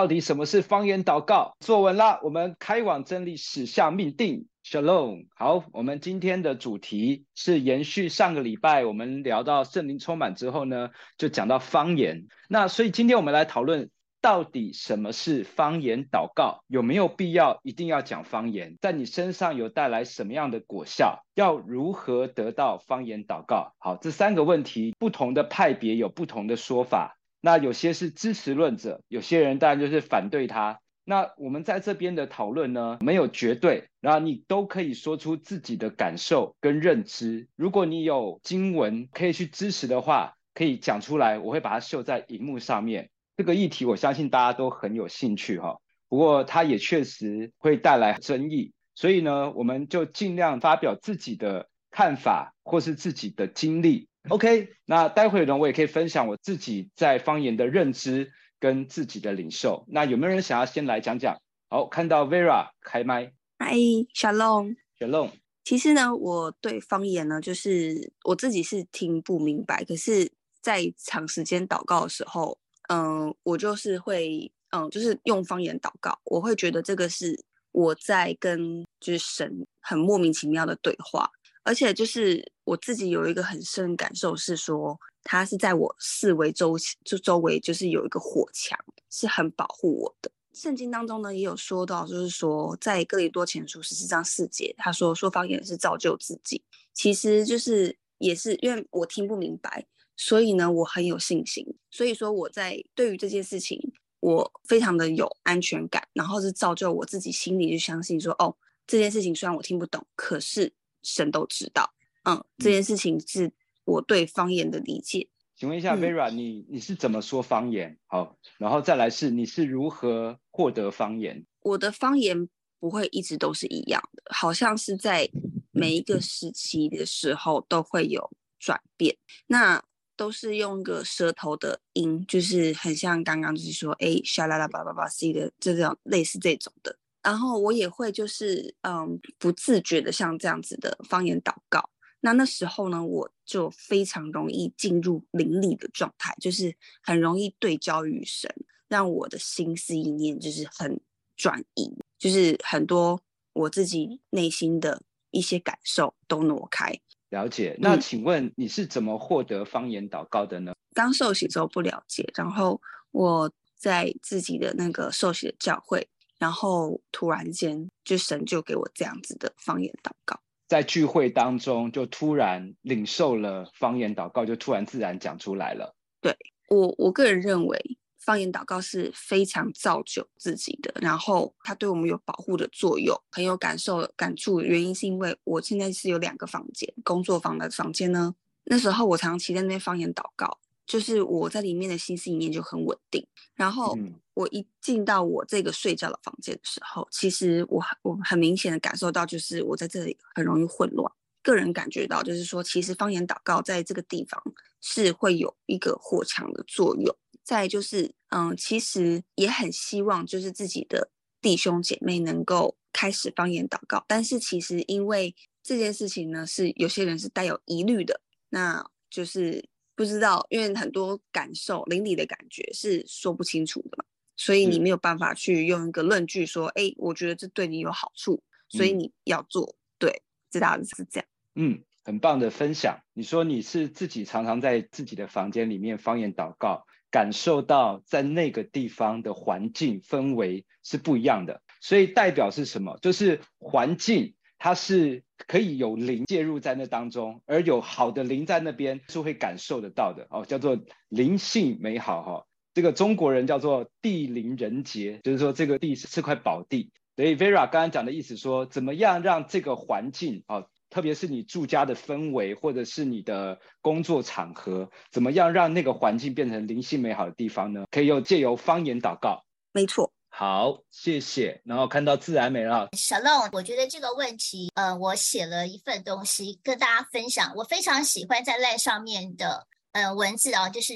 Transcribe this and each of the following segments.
到底什么是方言祷告？坐稳了，我们开往真理，史下命定。Shalom，好，我们今天的主题是延续上个礼拜我们聊到圣灵充满之后呢，就讲到方言。那所以今天我们来讨论。到底什么是方言祷告？有没有必要一定要讲方言？在你身上有带来什么样的果效？要如何得到方言祷告？好，这三个问题，不同的派别有不同的说法。那有些是支持论者，有些人当然就是反对他。那我们在这边的讨论呢，没有绝对，然后你都可以说出自己的感受跟认知。如果你有经文可以去支持的话，可以讲出来，我会把它秀在荧幕上面。这个议题，我相信大家都很有兴趣哈。不过，它也确实会带来争议，所以呢，我们就尽量发表自己的看法或是自己的经历。OK，那待会呢，我也可以分享我自己在方言的认知跟自己的领受。那有没有人想要先来讲讲？好，看到 Vera 开麦。Hi，Shalom，Shalom。其实呢，我对方言呢，就是我自己是听不明白，可是，在长时间祷告的时候。嗯，我就是会，嗯，就是用方言祷告，我会觉得这个是我在跟就是神很莫名其妙的对话，而且就是我自己有一个很深的感受是说，他是在我四围周就周围就是有一个火墙，是很保护我的。圣经当中呢也有说到，就是说在哥林多前书十四章四节，他说说方言是造就自己，其实就是也是因为我听不明白。所以呢，我很有信心。所以说，我在对于这件事情，我非常的有安全感，然后是造就我自己心里就相信说，哦，这件事情虽然我听不懂，可是神都知道。嗯，这件事情是我对方言的理解。请问一下，Vera，、嗯、你你是怎么说方言？好，然后再来是你是如何获得方言？我的方言不会一直都是一样的，好像是在每一个时期的时候都会有转变。那都是用个舌头的音，就是很像刚刚就是说，哎，沙啦啦叭叭叭 C 的这种类似这种的。然后我也会就是嗯，不自觉的像这样子的方言祷告。那那时候呢，我就非常容易进入灵里的状态，就是很容易对焦于神，让我的心思意念就是很转移，就是很多我自己内心的一些感受都挪开。了解，那请问你是怎么获得方言祷告的呢？刚、嗯、受洗之后不了解，然后我在自己的那个受洗的教会，然后突然间就神就给我这样子的方言祷告，在聚会当中就突然领受了方言祷告，就突然自然讲出来了。对，我我个人认为。方言祷告是非常造就自己的，然后它对我们有保护的作用，很有感受感触。原因是因为我现在是有两个房间，工作房的房间呢，那时候我常期在那边方言祷告，就是我在里面的心思意念就很稳定。然后我一进到我这个睡觉的房间的时候，其实我我很明显的感受到，就是我在这里很容易混乱。个人感觉到，就是说，其实方言祷告在这个地方是会有一个火墙的作用。再就是，嗯，其实也很希望，就是自己的弟兄姐妹能够开始方言祷告。但是其实因为这件事情呢，是有些人是带有疑虑的，那就是不知道，因为很多感受、灵里的感觉是说不清楚的嘛，所以你没有办法去用一个论据说，哎、嗯，我觉得这对你有好处，所以你要做。嗯、对，这大概是这样。嗯，很棒的分享。你说你是自己常常在自己的房间里面方言祷告。感受到在那个地方的环境氛围是不一样的，所以代表是什么？就是环境它是可以有灵介入在那当中，而有好的灵在那边是会感受得到的哦，叫做灵性美好哈、哦。这个中国人叫做地灵人杰，就是说这个地是是块宝地。所以 Vera 刚刚讲的意思说，怎么样让这个环境啊？哦特别是你住家的氛围，或者是你的工作场合，怎么样让那个环境变成灵性美好的地方呢？可以用借由方言祷告。没错。好，谢谢。然后看到自然美了。Shalom，我觉得这个问题，呃，我写了一份东西跟大家分享。我非常喜欢在 LINE 上面的呃文字啊，就是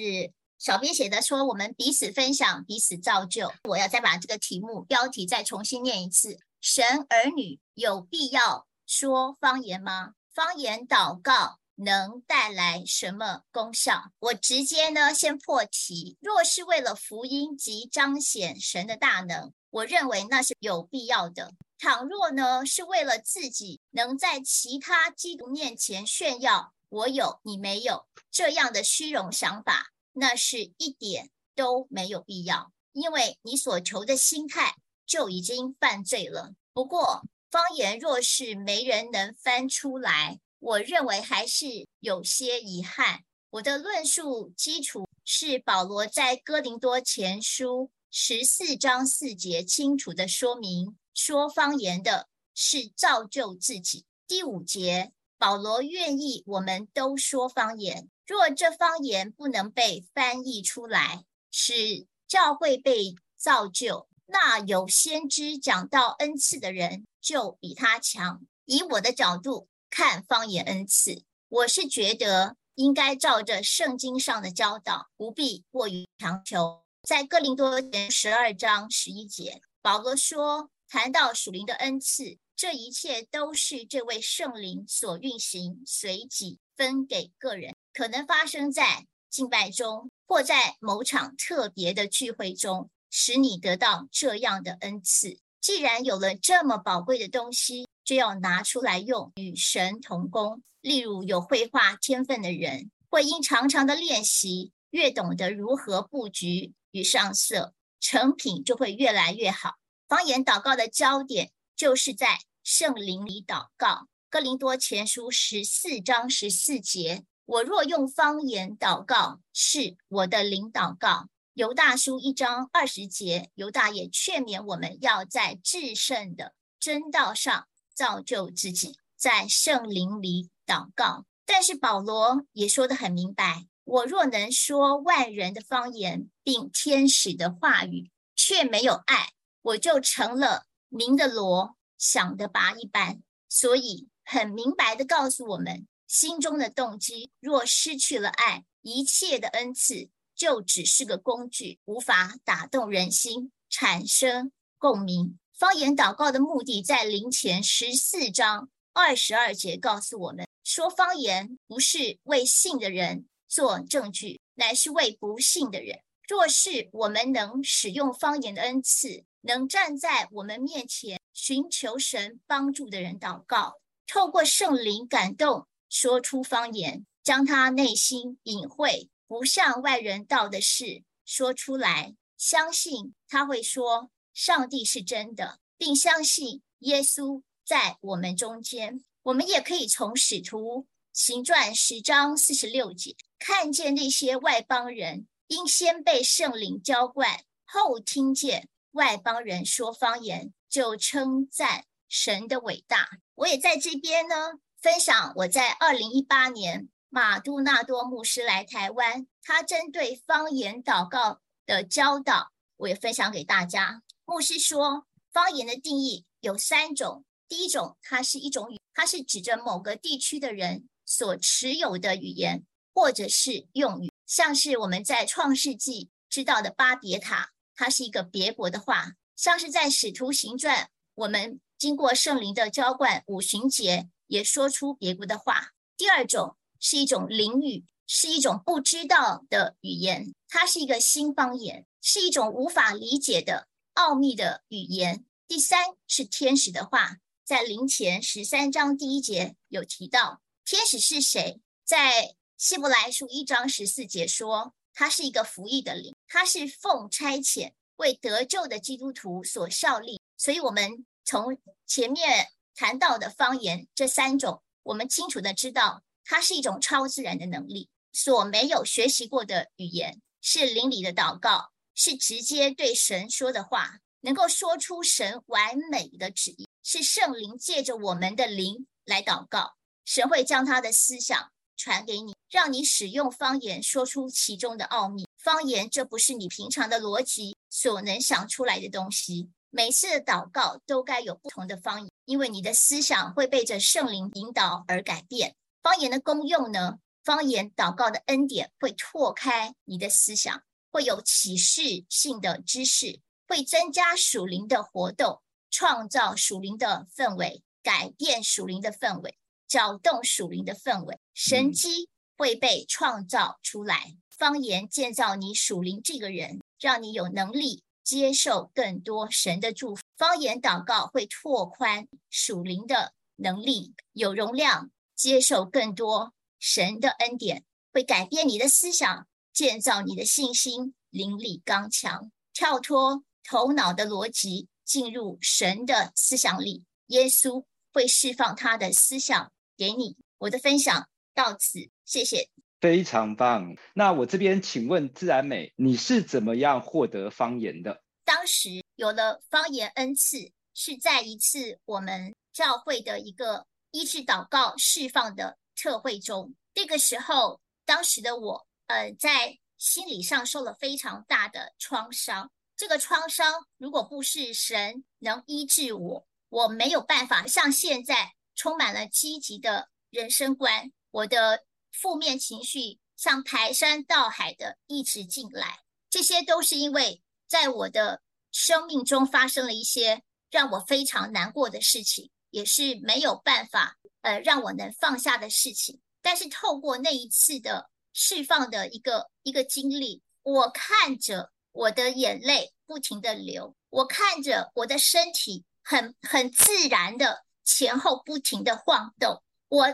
小编写的说，我们彼此分享，彼此造就。我要再把这个题目标题再重新念一次：神儿女有必要说方言吗？方言祷告能带来什么功效？我直接呢先破题。若是为了福音及彰显神的大能，我认为那是有必要的。倘若呢是为了自己能在其他基督面前炫耀我有你没有这样的虚荣想法，那是一点都没有必要，因为你所求的心态就已经犯罪了。不过方言若是没人能翻出来。我认为还是有些遗憾。我的论述基础是保罗在哥林多前书十四章四节清楚地说明，说方言的是造就自己。第五节，保罗愿意我们都说方言。若这方言不能被翻译出来，使教会被造就，那有先知讲道恩赐的人就比他强。以我的角度。看方言恩赐，我是觉得应该照着圣经上的教导，不必过于强求。在哥林多前十二章十一节，保罗说：“谈到属灵的恩赐，这一切都是这位圣灵所运行，随即分给个人，可能发生在敬拜中，或在某场特别的聚会中，使你得到这样的恩赐。既然有了这么宝贵的东西。”就要拿出来用，与神同工。例如有绘画天分的人，会因常常的练习，越懂得如何布局与上色，成品就会越来越好。方言祷告的焦点就是在圣灵里祷告。哥林多前书十四章十四节：我若用方言祷告，是我的灵祷告。犹大书一章二十节，犹大也劝勉我们要在至圣的真道上。造就自己，在圣灵里祷告。但是保罗也说得很明白：我若能说万人的方言，并天使的话语，却没有爱，我就成了鸣的锣，响的拔一般。所以很明白地告诉我们，心中的动机若失去了爱，一切的恩赐就只是个工具，无法打动人心，产生共鸣。方言祷告的目的，在林前十四章二十二节告诉我们：说方言不是为信的人做证据，乃是为不信的人。若是我们能使用方言的恩赐，能站在我们面前寻求神帮助的人祷告，透过圣灵感动说出方言，将他内心隐晦不向外人道的事说出来，相信他会说。上帝是真的，并相信耶稣在我们中间。我们也可以从使徒行传十章四十六节看见那些外邦人因先被圣灵浇灌，后听见外邦人说方言，就称赞神的伟大。我也在这边呢，分享我在二零一八年马杜纳多牧师来台湾，他针对方言祷告的教导，我也分享给大家。牧师说，方言的定义有三种。第一种，它是一种语，它是指着某个地区的人所持有的语言或者是用语，像是我们在创世纪知道的巴别塔，它是一个别国的话；像是在使徒行传，我们经过圣灵的浇灌，五旬节也说出别国的话。第二种是一种灵语，是一种不知道的语言，它是一个新方言，是一种无法理解的。奥秘的语言。第三是天使的话，在林前十三章第一节有提到，天使是谁？在希伯来书一章十四节说，他是一个服役的灵，他是奉差遣为得救的基督徒所效力。所以，我们从前面谈到的方言这三种，我们清楚的知道，它是一种超自然的能力，所没有学习过的语言，是灵里的祷告。是直接对神说的话，能够说出神完美的旨意，是圣灵借着我们的灵来祷告，神会将他的思想传给你，让你使用方言说出其中的奥秘。方言这不是你平常的逻辑所能想出来的东西。每次的祷告都该有不同的方言，因为你的思想会被这圣灵引导而改变。方言的功用呢？方言祷告的恩典会拓开你的思想。会有启示性的知识，会增加属灵的活动，创造属灵的氛围，改变属灵的氛围。搅动属灵的氛围，神机会被创造出来。方言建造你属灵这个人，让你有能力接受更多神的祝福。方言祷告会拓宽属灵的能力，有容量接受更多神的恩典，会改变你的思想，建造你的信心，灵力刚强，跳脱头脑的逻辑，进入神的思想里。耶稣会释放他的思想。给你我的分享到此，谢谢。非常棒。那我这边请问自然美，你是怎么样获得方言的？当时有了方言恩赐，是在一次我们教会的一个医治祷告释放的特会中。那个时候，当时的我，呃，在心理上受了非常大的创伤。这个创伤，如果不是神能医治我，我没有办法像现在。充满了积极的人生观，我的负面情绪像排山倒海的一直进来，这些都是因为在我的生命中发生了一些让我非常难过的事情，也是没有办法呃让我能放下的事情。但是透过那一次的释放的一个一个经历，我看着我的眼泪不停地流，我看着我的身体很很自然的。前后不停地晃动，我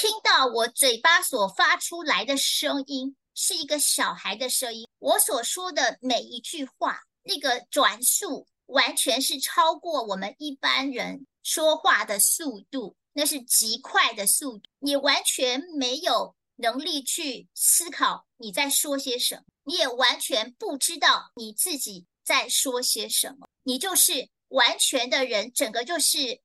听到我嘴巴所发出来的声音是一个小孩的声音。我所说的每一句话，那个转速完全是超过我们一般人说话的速度，那是极快的速度。你完全没有能力去思考你在说些什么，你也完全不知道你自己在说些什么，你就是完全的人，整个就是。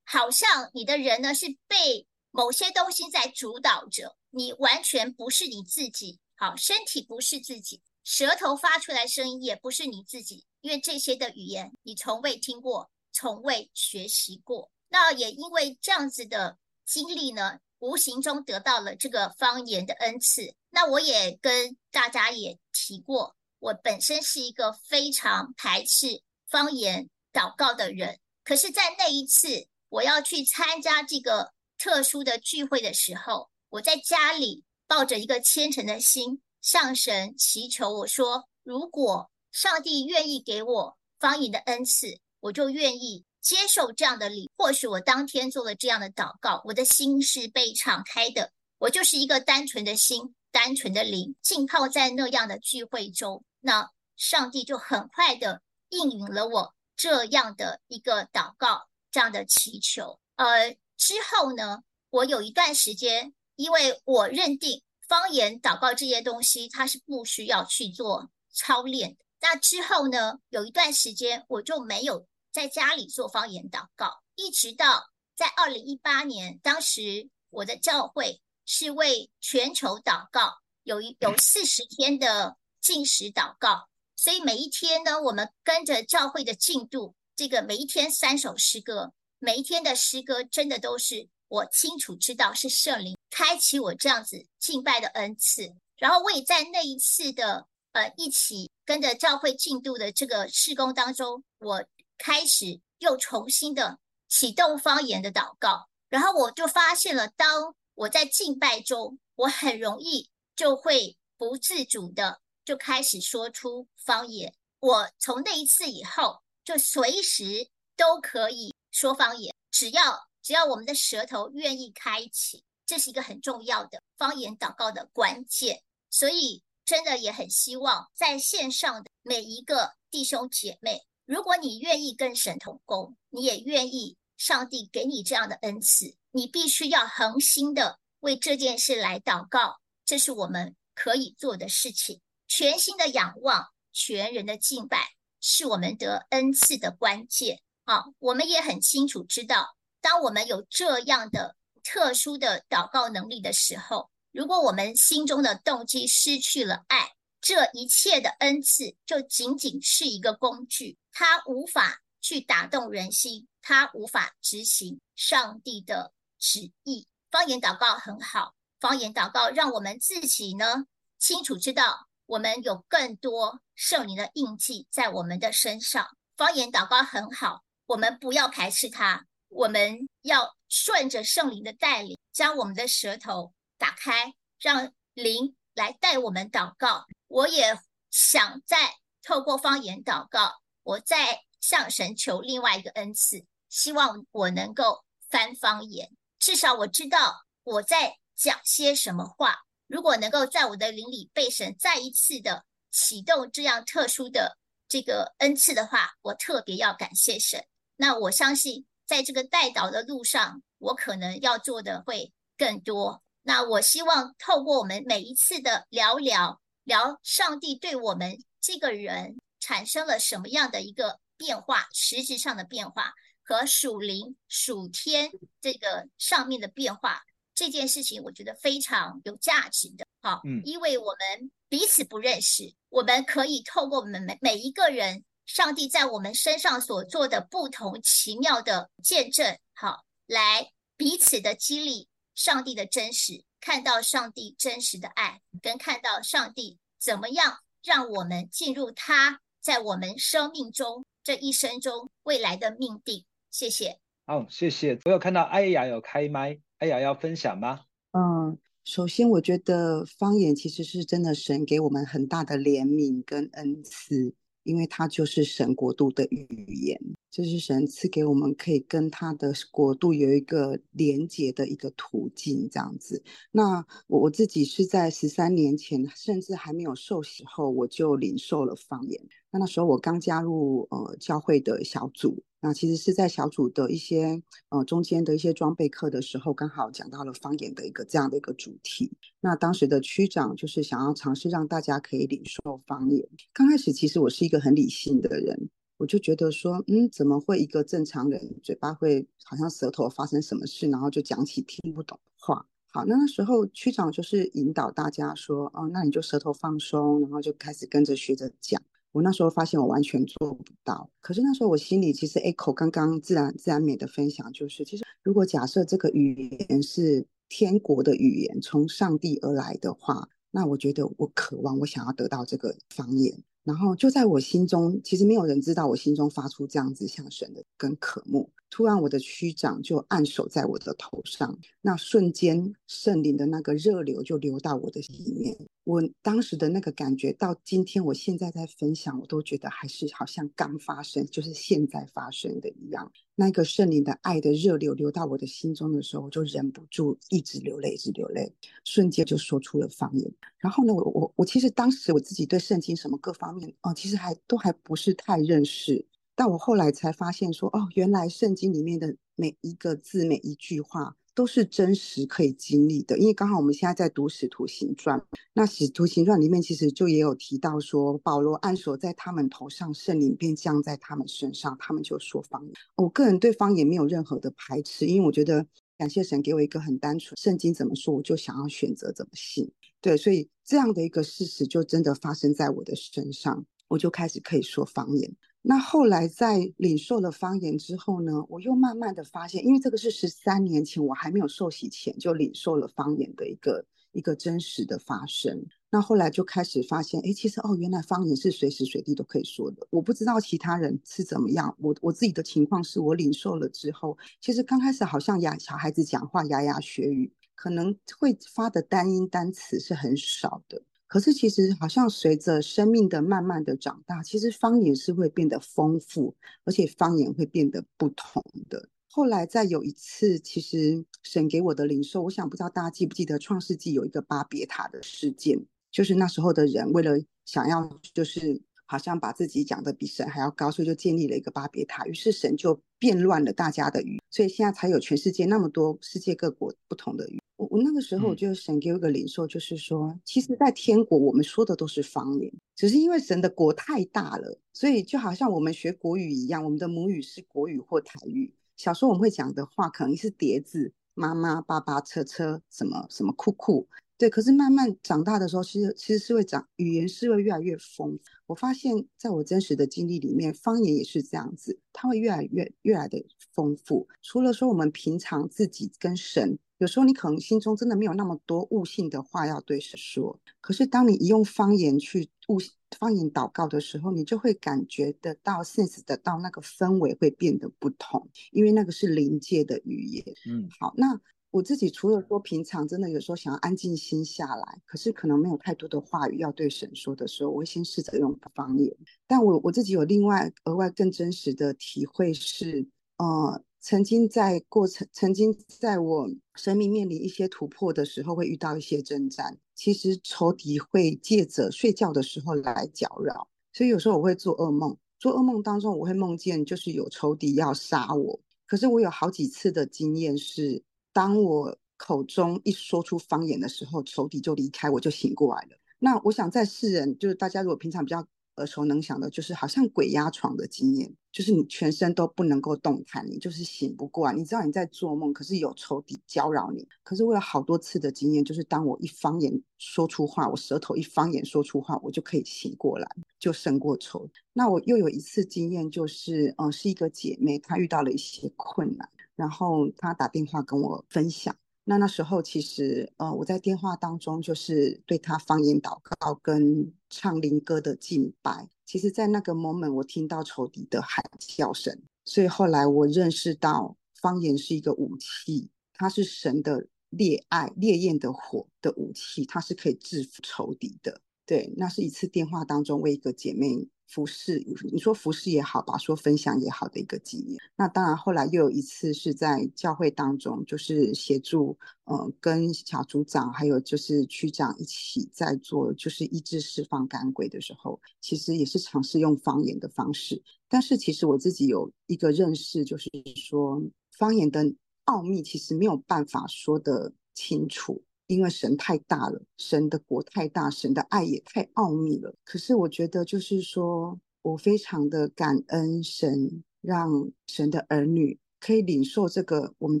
好像你的人呢是被某些东西在主导着，你完全不是你自己。好，身体不是自己，舌头发出来声音也不是你自己，因为这些的语言你从未听过，从未学习过。那也因为这样子的经历呢，无形中得到了这个方言的恩赐。那我也跟大家也提过，我本身是一个非常排斥方言祷告的人，可是，在那一次。我要去参加这个特殊的聚会的时候，我在家里抱着一个虔诚的心，向神祈求。我说：“如果上帝愿意给我方言的恩赐，我就愿意接受这样的礼。或许我当天做了这样的祷告，我的心是被敞开的，我就是一个单纯的心、单纯的灵，浸泡在那样的聚会中。那上帝就很快的应允了我这样的一个祷告。”这样的祈求，呃，之后呢，我有一段时间，因为我认定方言祷告这些东西，它是不需要去做操练的。那之后呢，有一段时间，我就没有在家里做方言祷告，一直到在二零一八年，当时我的教会是为全球祷告，有一有四十天的禁食祷告，所以每一天呢，我们跟着教会的进度。这个每一天三首诗歌，每一天的诗歌真的都是我清楚知道是圣灵开启我这样子敬拜的恩赐。然后我也在那一次的呃一起跟着教会进度的这个事工当中，我开始又重新的启动方言的祷告。然后我就发现了，当我在敬拜中，我很容易就会不自主的就开始说出方言。我从那一次以后。就随时都可以说方言，只要只要我们的舌头愿意开启，这是一个很重要的方言祷告的关键。所以真的也很希望在线上的每一个弟兄姐妹，如果你愿意跟神同工，你也愿意上帝给你这样的恩赐，你必须要恒心的为这件事来祷告，这是我们可以做的事情。全心的仰望，全人的敬拜。是我们得恩赐的关键。好，我们也很清楚知道，当我们有这样的特殊的祷告能力的时候，如果我们心中的动机失去了爱，这一切的恩赐就仅仅是一个工具，它无法去打动人心，它无法执行上帝的旨意。方言祷告很好，方言祷告让我们自己呢清楚知道。我们有更多圣灵的印记在我们的身上。方言祷告很好，我们不要排斥它，我们要顺着圣灵的带领，将我们的舌头打开，让灵来带我们祷告。我也想再透过方言祷告，我再向神求另外一个恩赐，希望我能够翻方言。至少我知道我在讲些什么话。如果能够在我的灵里被神再一次的启动这样特殊的这个恩赐的话，我特别要感谢神。那我相信，在这个带导的路上，我可能要做的会更多。那我希望透过我们每一次的聊聊。聊上帝对我们这个人产生了什么样的一个变化，实质上的变化和属灵属天这个上面的变化，这件事情我觉得非常有价值的。好，嗯，因为我们彼此不认识，我们可以透过我们每每一个人，上帝在我们身上所做的不同奇妙的见证，好，来彼此的激励上帝的真实。看到上帝真实的爱，跟看到上帝怎么样让我们进入他在我们生命中这一生中未来的命定。谢谢。好，谢谢。我有看到艾雅有开麦，艾雅要分享吗？嗯，首先我觉得方言其实是真的神给我们很大的怜悯跟恩赐。因为它就是神国度的语言，这是神赐给我们可以跟他的国度有一个连接的一个途径，这样子。那我我自己是在十三年前，甚至还没有受洗后，我就领受了方言。那那时候我刚加入呃教会的小组。那其实是在小组的一些呃中间的一些装备课的时候，刚好讲到了方言的一个这样的一个主题。那当时的区长就是想要尝试让大家可以领受方言。刚开始其实我是一个很理性的人，我就觉得说，嗯，怎么会一个正常人嘴巴会好像舌头发生什么事，然后就讲起听不懂的话。好，那那时候区长就是引导大家说，哦，那你就舌头放松，然后就开始跟着学着讲。我那时候发现我完全做不到，可是那时候我心里其实 echo 刚刚自然自然美的分享，就是其实如果假设这个语言是天国的语言，从上帝而来的话，那我觉得我渴望我想要得到这个方言。然后就在我心中，其实没有人知道我心中发出这样子向神的跟渴慕。突然，我的区长就按手在我的头上，那瞬间圣灵的那个热流就流到我的里面。我当时的那个感觉，到今天我现在在分享，我都觉得还是好像刚发生，就是现在发生的一样。那个圣灵的爱的热流流到我的心中的时候，我就忍不住一直流泪，一直流泪，瞬间就说出了方言。然后呢，我我我其实当时我自己对圣经什么各方面哦，其实还都还不是太认识。但我后来才发现说，哦，原来圣经里面的每一个字、每一句话。都是真实可以经历的，因为刚好我们现在在读《使徒行传》，那《使徒行传》里面其实就也有提到说，保罗按手在他们头上，圣灵便降在他们身上，他们就说方言。我个人对方言没有任何的排斥，因为我觉得感谢神给我一个很单纯，圣经怎么说，我就想要选择怎么信。对，所以这样的一个事实就真的发生在我的身上，我就开始可以说方言。那后来在领受了方言之后呢，我又慢慢的发现，因为这个是十三年前我还没有受洗前就领受了方言的一个一个真实的发生。那后来就开始发现，哎，其实哦，原来方言是随时随地都可以说的。我不知道其他人是怎么样，我我自己的情况是我领受了之后，其实刚开始好像牙小孩子讲话牙牙学语，可能会发的单音单词是很少的。可是其实好像随着生命的慢慢的长大，其实方言是会变得丰富，而且方言会变得不同的。后来再有一次，其实神给我的领受，我想不知道大家记不记得创世纪有一个巴别塔的事件，就是那时候的人为了想要就是好像把自己讲得比神还要高，所以就建立了一个巴别塔，于是神就变乱了大家的语，所以现在才有全世界那么多世界各国不同的语。我我那个时候我就神给我一个领受，就是说，嗯、其实，在天国我们说的都是方言，只是因为神的国太大了，所以就好像我们学国语一样，我们的母语是国语或台语。小时候我们会讲的话，可能是叠字，妈妈、爸爸、车车，什么什么酷酷，对。可是慢慢长大的时候，其实其实是会长语言是会越来越丰富。我发现，在我真实的经历里面，方言也是这样子，它会越来越越来的丰富。除了说我们平常自己跟神。有时候你可能心中真的没有那么多悟性的话要对神说，可是当你一用方言去悟方言祷告的时候，你就会感觉得到 sense 得到那个氛围会变得不同，因为那个是临界的语言。嗯，好，那我自己除了说平常真的有时候想要安静心下来，可是可能没有太多的话语要对神说的时候，我会先试着用方言。但我我自己有另外额外更真实的体会是，呃。曾经在过程，曾经在我生命面临一些突破的时候，会遇到一些征战。其实仇敌会借着睡觉的时候来搅扰，所以有时候我会做噩梦。做噩梦当中，我会梦见就是有仇敌要杀我。可是我有好几次的经验是，当我口中一说出方言的时候，仇敌就离开，我就醒过来了。那我想在世人，就是大家如果平常比较。耳熟能详的，就是好像鬼压床的经验，就是你全身都不能够动弹，你就是醒不过来。你知道你在做梦，可是有仇敌搅扰你。可是我有好多次的经验，就是当我一方言说出话，我舌头一方言说出话，我就可以醒过来，就胜过仇。那我又有一次经验，就是嗯，是一个姐妹，她遇到了一些困难，然后他打电话跟我分享。那那时候其实，呃，我在电话当中就是对他方言祷告跟唱灵歌的敬拜。其实，在那个 moment，我听到仇敌的喊叫声，所以后来我认识到方言是一个武器，它是神的烈爱、烈焰的火的武器，它是可以制服仇敌的。对，那是一次电话当中为一个姐妹。服侍，你说服侍也好吧，说分享也好的一个经验。那当然，后来又有一次是在教会当中，就是协助，呃，跟小组长还有就是区长一起在做，就是医治释放赶鬼的时候，其实也是尝试用方言的方式。但是其实我自己有一个认识，就是说方言的奥秘其实没有办法说得清楚。因为神太大了，神的国太大，神的爱也太奥秘了。可是我觉得，就是说我非常的感恩神，让神的儿女可以领受这个，我们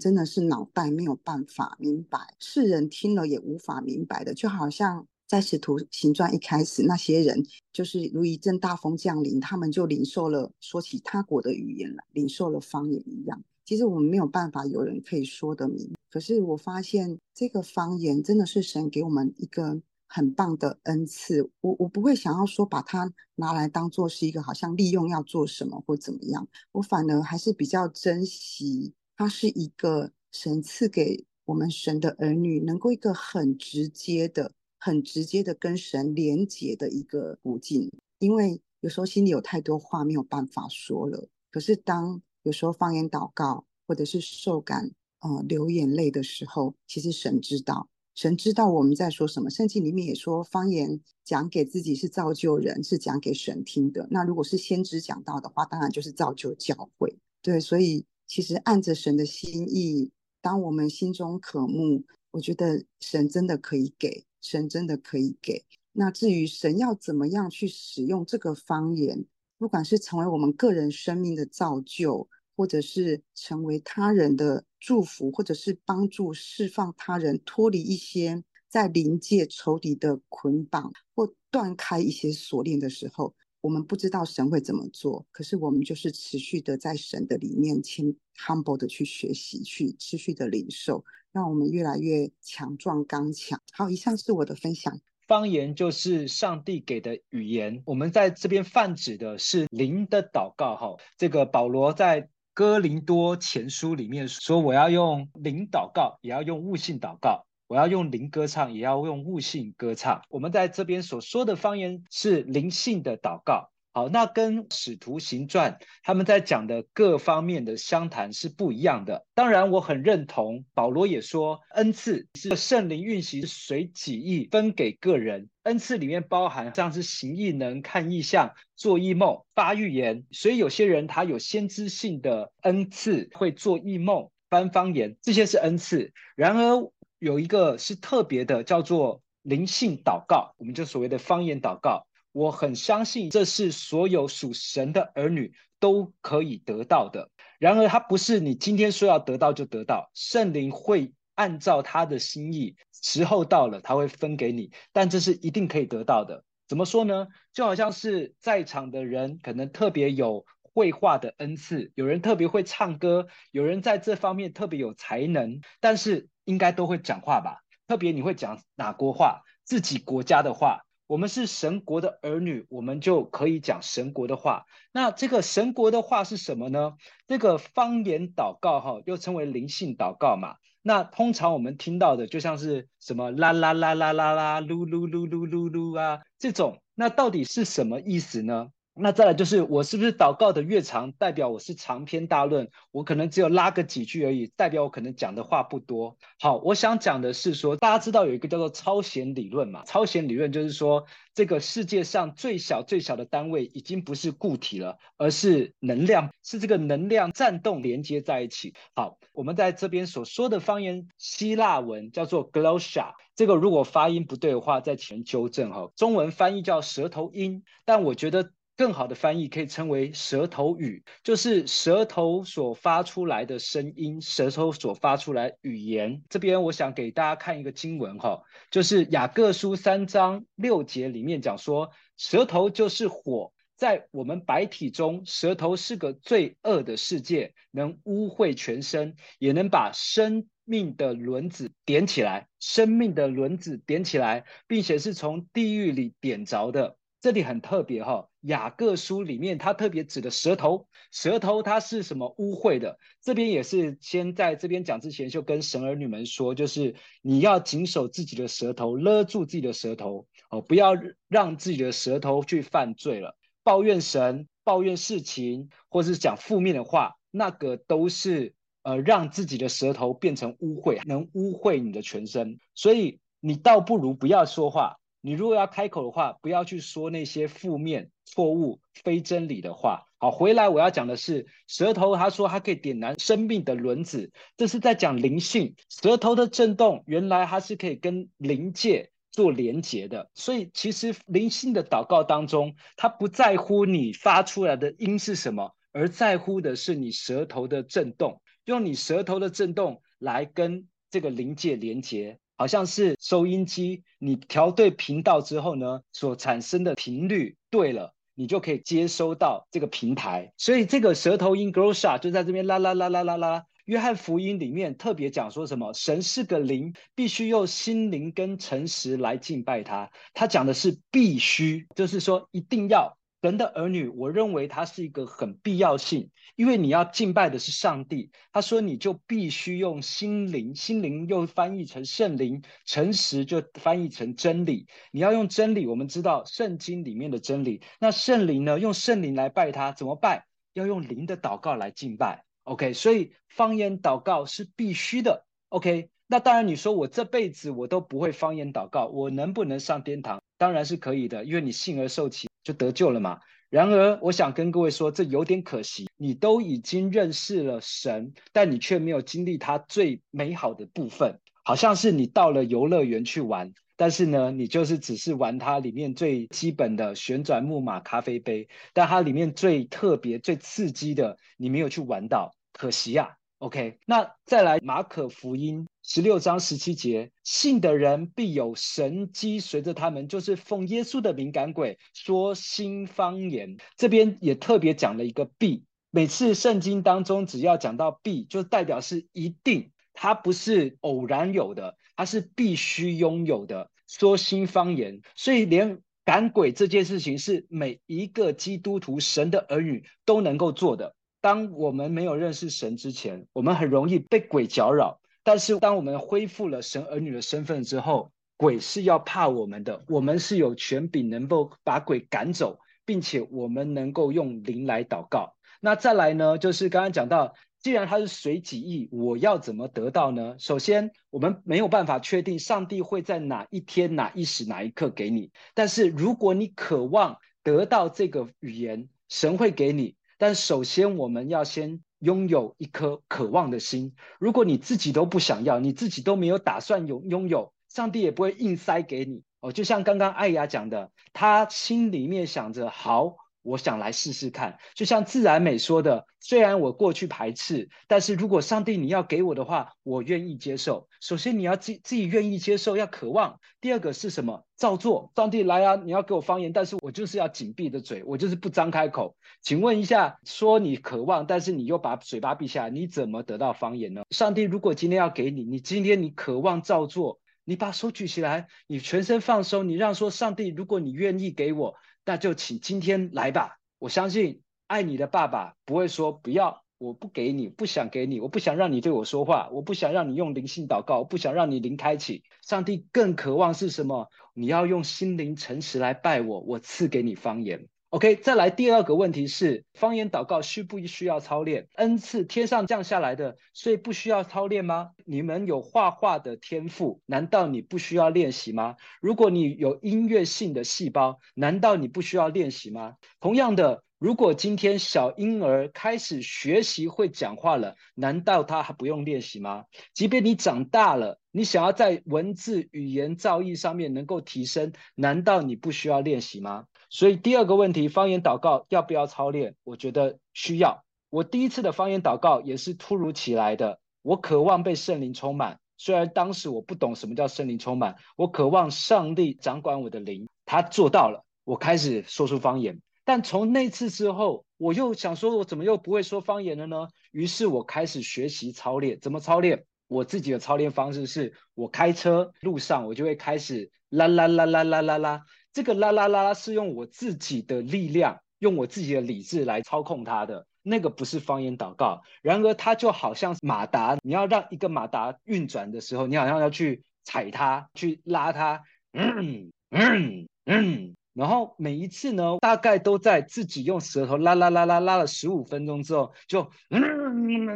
真的是脑袋没有办法明白，世人听了也无法明白的。就好像在使徒行传一开始，那些人就是如一阵大风降临，他们就领受了说起他国的语言了，领受了方言一样。其实我们没有办法有人可以说得明，可是我发现这个方言真的是神给我们一个很棒的恩赐。我我不会想要说把它拿来当做是一个好像利用要做什么或怎么样，我反而还是比较珍惜它是一个神赐给我们神的儿女，能够一个很直接的、很直接的跟神连结的一个途径。因为有时候心里有太多话没有办法说了，可是当有时候方言祷告，或者是受感，呃，流眼泪的时候，其实神知道，神知道我们在说什么。圣经里面也说，方言讲给自己是造就人，是讲给神听的。那如果是先知讲到的话，当然就是造就教会。对，所以其实按着神的心意，当我们心中渴慕，我觉得神真的可以给，神真的可以给。那至于神要怎么样去使用这个方言，不管是成为我们个人生命的造就，或者是成为他人的祝福，或者是帮助释放他人脱离一些在临界仇敌的捆绑，或断开一些锁链的时候，我们不知道神会怎么做。可是我们就是持续的在神的里面，谦 humble 的去学习，去持续的领受，让我们越来越强壮刚强。好，以上是我的分享。方言就是上帝给的语言，我们在这边泛指的是灵的祷告。哈，这个保罗在哥林多前书里面说：“我要用灵祷告，也要用悟性祷告；我要用灵歌唱，也要用悟性歌唱。”我们在这边所说的方言是灵性的祷告。好，那跟使徒行传他们在讲的各方面的相谈是不一样的。当然，我很认同保罗也说，恩赐是圣灵运行随己意分给个人。恩赐里面包含像是行异能、看异象、做异梦、发预言。所以有些人他有先知性的恩赐，会做异梦、翻方言，这些是恩赐。然而有一个是特别的，叫做灵性祷告，我们就所谓的方言祷告。我很相信这是所有属神的儿女都可以得到的。然而，它不是你今天说要得到就得到，圣灵会按照他的心意，时候到了他会分给你。但这是一定可以得到的。怎么说呢？就好像是在场的人可能特别有绘画的恩赐，有人特别会唱歌，有人在这方面特别有才能，但是应该都会讲话吧？特别你会讲哪国话？自己国家的话。我们是神国的儿女，我们就可以讲神国的话。那这个神国的话是什么呢？这个方言祷告哈，又称为灵性祷告嘛。那通常我们听到的就像是什么啦啦啦啦啦啦，噜噜噜噜噜噜啊这种，那到底是什么意思呢？那再来就是，我是不是祷告的越长，代表我是长篇大论？我可能只有拉个几句而已，代表我可能讲的话不多。好，我想讲的是说，大家知道有一个叫做超弦理论嘛？超弦理论就是说，这个世界上最小最小的单位已经不是固体了，而是能量，是这个能量颤动连接在一起。好，我们在这边所说的方言希腊文叫做 Glossa，这个如果发音不对的话，再请纠正哈。中文翻译叫舌头音，但我觉得。更好的翻译可以称为舌头语，就是舌头所发出来的声音，舌头所发出来语言。这边我想给大家看一个经文哈，就是雅各书三章六节里面讲说，舌头就是火，在我们白体中，舌头是个罪恶的世界，能污秽全身，也能把生命的轮子点起来，生命的轮子点起来，并且是从地狱里点着的。这里很特别哈，雅各书里面他特别指的舌头，舌头它是什么污秽的？这边也是先在这边讲之前就跟神儿女们说，就是你要谨守自己的舌头，勒住自己的舌头哦，不要让自己的舌头去犯罪了。抱怨神、抱怨事情，或是讲负面的话，那个都是呃让自己的舌头变成污秽，能污秽你的全身。所以你倒不如不要说话。你如果要开口的话，不要去说那些负面、错误、非真理的话。好，回来我要讲的是舌头。他说它可以点燃生命的轮子，这是在讲灵性。舌头的震动，原来它是可以跟灵界做连接的。所以其实灵性的祷告当中，它不在乎你发出来的音是什么，而在乎的是你舌头的震动，用你舌头的震动来跟这个灵界连接。好像是收音机，你调对频道之后呢，所产生的频率对了，你就可以接收到这个平台。所以这个舌头音 glossa 就在这边啦啦啦啦啦啦。约翰福音里面特别讲说什么？神是个灵，必须用心灵跟诚实来敬拜他。他讲的是必须，就是说一定要。神的儿女，我认为它是一个很必要性，因为你要敬拜的是上帝。他说你就必须用心灵，心灵又翻译成圣灵，诚实就翻译成真理。你要用真理，我们知道圣经里面的真理。那圣灵呢？用圣灵来拜他，怎么拜？要用灵的祷告来敬拜。OK，所以方言祷告是必须的。OK，那当然你说我这辈子我都不会方言祷告，我能不能上天堂？当然是可以的，因为你信而受洗。就得救了嘛。然而，我想跟各位说，这有点可惜。你都已经认识了神，但你却没有经历他最美好的部分。好像是你到了游乐园去玩，但是呢，你就是只是玩它里面最基本的旋转木马、咖啡杯，但它里面最特别、最刺激的，你没有去玩到，可惜呀。OK，那再来马可福音十六章十七节，信的人必有神迹随着他们，就是奉耶稣的名赶鬼，说新方言。这边也特别讲了一个必，每次圣经当中只要讲到必，就代表是一定，它不是偶然有的，它是必须拥有的。说新方言，所以连赶鬼这件事情是每一个基督徒神的儿女都能够做的。当我们没有认识神之前，我们很容易被鬼搅扰。但是，当我们恢复了神儿女的身份之后，鬼是要怕我们的。我们是有权柄能够把鬼赶走，并且我们能够用灵来祷告。那再来呢，就是刚刚讲到，既然他是随己意，我要怎么得到呢？首先，我们没有办法确定上帝会在哪一天、哪一时、哪一刻给你。但是，如果你渴望得到这个语言，神会给你。但首先，我们要先拥有一颗渴望的心。如果你自己都不想要，你自己都没有打算拥拥有，上帝也不会硬塞给你。哦，就像刚刚艾雅讲的，她心里面想着好，我想来试试看。就像自然美说的，虽然我过去排斥，但是如果上帝你要给我的话，我愿意接受。首先你要自自己愿意接受，要渴望。第二个是什么？照做。上帝来啊，你要给我方言，但是我就是要紧闭的嘴，我就是不张开口。请问一下，说你渴望，但是你又把嘴巴闭下，你怎么得到方言呢？上帝如果今天要给你，你今天你渴望照做。你把手举起来，你全身放松，你让说上帝，如果你愿意给我，那就请今天来吧。我相信爱你的爸爸不会说不要，我不给你，不想给你，我不想让你对我说话，我不想让你用灵性祷告，我不想让你灵开启。上帝更渴望是什么？你要用心灵诚实来拜我，我赐给你方言。OK，再来第二个问题是，方言祷告需不需要操练？恩赐天上降下来的，所以不需要操练吗？你们有画画的天赋，难道你不需要练习吗？如果你有音乐性的细胞，难道你不需要练习吗？同样的，如果今天小婴儿开始学习会讲话了，难道他还不用练习吗？即便你长大了，你想要在文字语言造诣上面能够提升，难道你不需要练习吗？所以第二个问题，方言祷告要不要操练？我觉得需要。我第一次的方言祷告也是突如其来的，我渴望被圣灵充满。虽然当时我不懂什么叫圣灵充满，我渴望上帝掌管我的灵，他做到了，我开始说出方言。但从那次之后，我又想说，我怎么又不会说方言了呢？于是我开始学习操练，怎么操练？我自己的操练方式是，我开车路上，我就会开始啦啦啦啦啦啦啦。这个啦啦啦啦是用我自己的力量，用我自己的理智来操控它的，那个不是方言祷告。然而它就好像马达，你要让一个马达运转的时候，你好像要去踩它，去拉它，嗯嗯嗯。然后每一次呢，大概都在自己用舌头拉拉拉拉拉了十五分钟之后，就嗯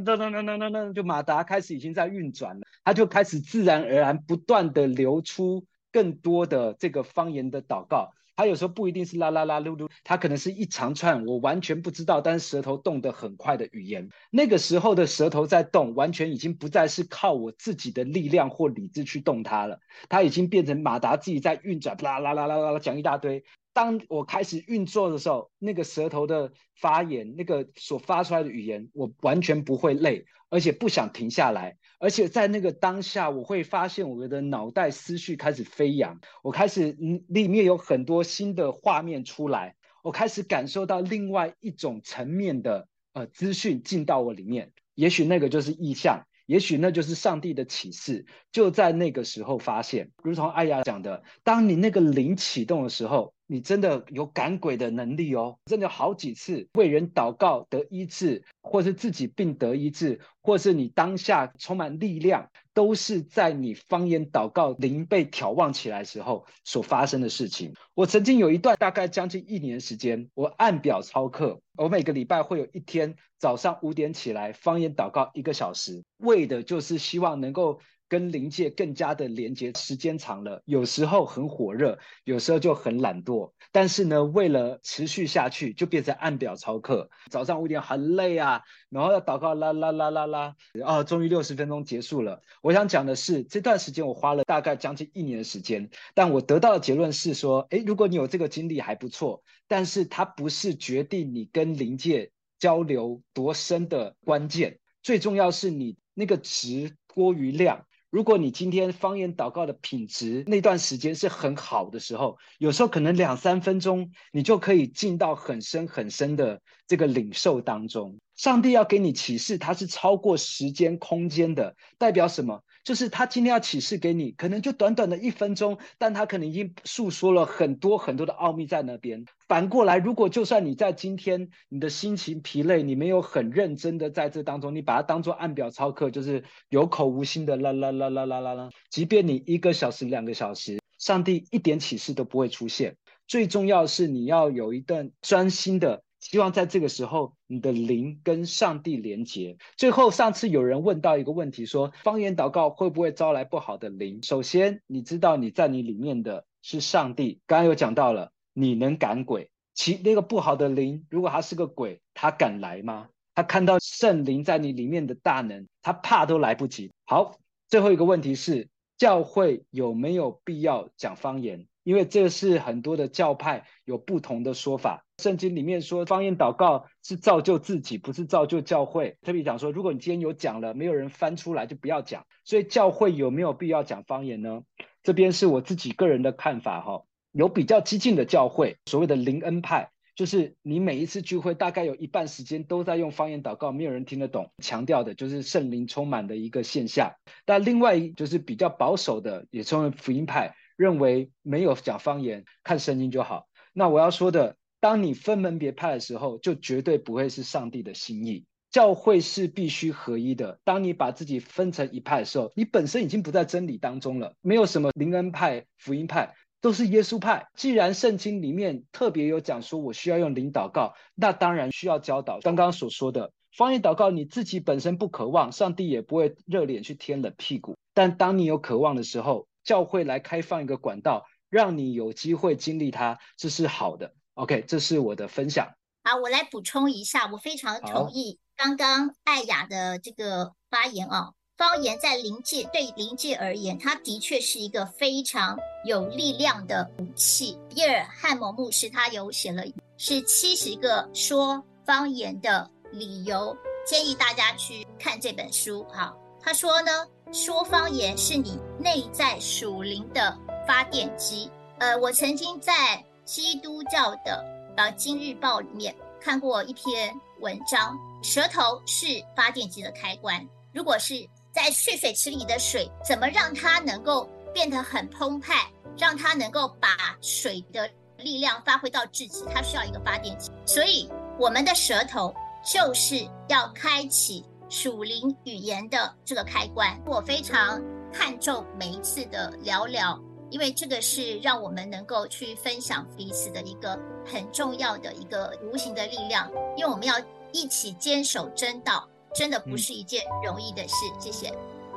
噔噔噔噔噔噔，就马达开始已经在运转了，它就开始自然而然不断的流出。更多的这个方言的祷告，它有时候不一定是啦啦啦噜噜，它可能是一长串我完全不知道，但是舌头动得很快的语言。那个时候的舌头在动，完全已经不再是靠我自己的力量或理智去动它了，它已经变成马达自己在运转，啦啦啦啦啦啦讲一大堆。当我开始运作的时候，那个舌头的发言，那个所发出来的语言，我完全不会累，而且不想停下来。而且在那个当下，我会发现我的脑袋思绪开始飞扬，我开始嗯里面有很多新的画面出来，我开始感受到另外一种层面的呃资讯进到我里面，也许那个就是意象，也许那就是上帝的启示，就在那个时候发现，如同艾雅讲的，当你那个灵启动的时候。你真的有赶鬼的能力哦！真的好几次为人祷告得医治，或是自己病得医治，或是你当下充满力量，都是在你方言祷告灵被挑旺起来时候所发生的事情。我曾经有一段大概将近一年时间，我按表操课，我每个礼拜会有一天早上五点起来方言祷告一个小时，为的就是希望能够。跟灵界更加的连接，时间长了，有时候很火热，有时候就很懒惰。但是呢，为了持续下去，就变成按表操课。早上五点很累啊，然后要祷告，啦啦啦啦啦，啊，终于六十分钟结束了。我想讲的是，这段时间我花了大概将近一年的时间，但我得到的结论是说，诶，如果你有这个经历还不错，但是它不是决定你跟灵界交流多深的关键，最重要是你那个质多于量。如果你今天方言祷告的品质那段时间是很好的时候，有时候可能两三分钟，你就可以进到很深很深的这个领受当中。上帝要给你启示，它是超过时间空间的，代表什么？就是他今天要启示给你，可能就短短的一分钟，但他可能已经诉说了很多很多的奥秘在那边。反过来，如果就算你在今天你的心情疲累，你没有很认真的在这当中，你把它当做按表操课，就是有口无心的啦啦啦啦啦啦啦。即便你一个小时、两个小时，上帝一点启示都不会出现。最重要是你要有一段专心的。希望在这个时候，你的灵跟上帝连结。最后，上次有人问到一个问题，说方言祷告会不会招来不好的灵？首先，你知道你在你里面的是上帝。刚刚有讲到了，你能赶鬼，其那个不好的灵，如果他是个鬼，他敢来吗？他看到圣灵在你里面的大能，他怕都来不及。好，最后一个问题是，教会有没有必要讲方言？因为这是很多的教派有不同的说法。圣经里面说，方言祷告是造就自己，不是造就教会。特别讲说，如果你今天有讲了，没有人翻出来，就不要讲。所以教会有没有必要讲方言呢？这边是我自己个人的看法哈。有比较激进的教会，所谓的灵恩派，就是你每一次聚会大概有一半时间都在用方言祷告，没有人听得懂，强调的就是圣灵充满的一个现象。但另外就是比较保守的，也称为福音派，认为没有讲方言，看圣经就好。那我要说的，当你分门别派的时候，就绝对不会是上帝的心意。教会是必须合一的。当你把自己分成一派的时候，你本身已经不在真理当中了，没有什么灵恩派、福音派。都是耶稣派。既然圣经里面特别有讲说，我需要用灵祷告，那当然需要教导。刚刚所说的方言祷告，你自己本身不渴望，上帝也不会热脸去贴冷屁股。但当你有渴望的时候，教会来开放一个管道，让你有机会经历它，这是好的。OK，这是我的分享。好，我来补充一下，我非常同意刚刚艾雅的这个发言啊。方言在灵界，对灵界而言，它的确是一个非常有力量的武器。叶尔汉姆牧师他有写了是七十个说方言的理由，建议大家去看这本书。好，他说呢，说方言是你内在属灵的发电机。呃，我曾经在基督教的呃《今日报》里面看过一篇文章，舌头是发电机的开关。如果是在蓄水池里的水，怎么让它能够变得很澎湃，让它能够把水的力量发挥到至极？它需要一个发电机。所以，我们的舌头就是要开启属灵语言的这个开关。我非常看重每一次的聊聊，因为这个是让我们能够去分享彼此的一个很重要的一个无形的力量。因为我们要一起坚守真道。真的不是一件容易的事，嗯、谢谢。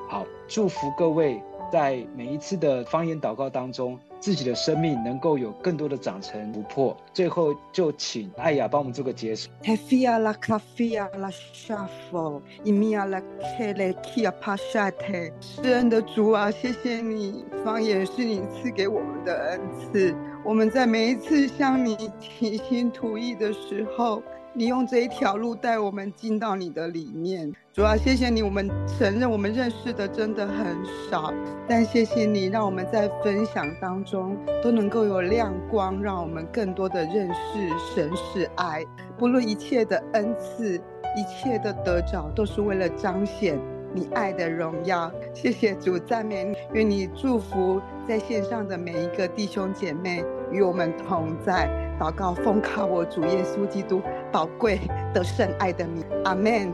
好，祝福各位在每一次的方言祷告当中，自己的生命能够有更多的长成突破。最后，就请艾雅帮我们做个结束。施恩的主啊，谢谢你，方言是你赐给我们的恩赐。我们在每一次向你倾心吐意的时候。你用这一条路带我们进到你的里面，主要，谢谢你。我们承认我们认识的真的很少，但谢谢你，让我们在分享当中都能够有亮光，让我们更多的认识神是爱。不论一切的恩赐，一切的得着，都是为了彰显你爱的荣耀。谢谢主，赞美你，愿你祝福在线上的每一个弟兄姐妹与我们同在。祷告，奉靠我主耶稣基督宝贵的圣爱的名，阿门。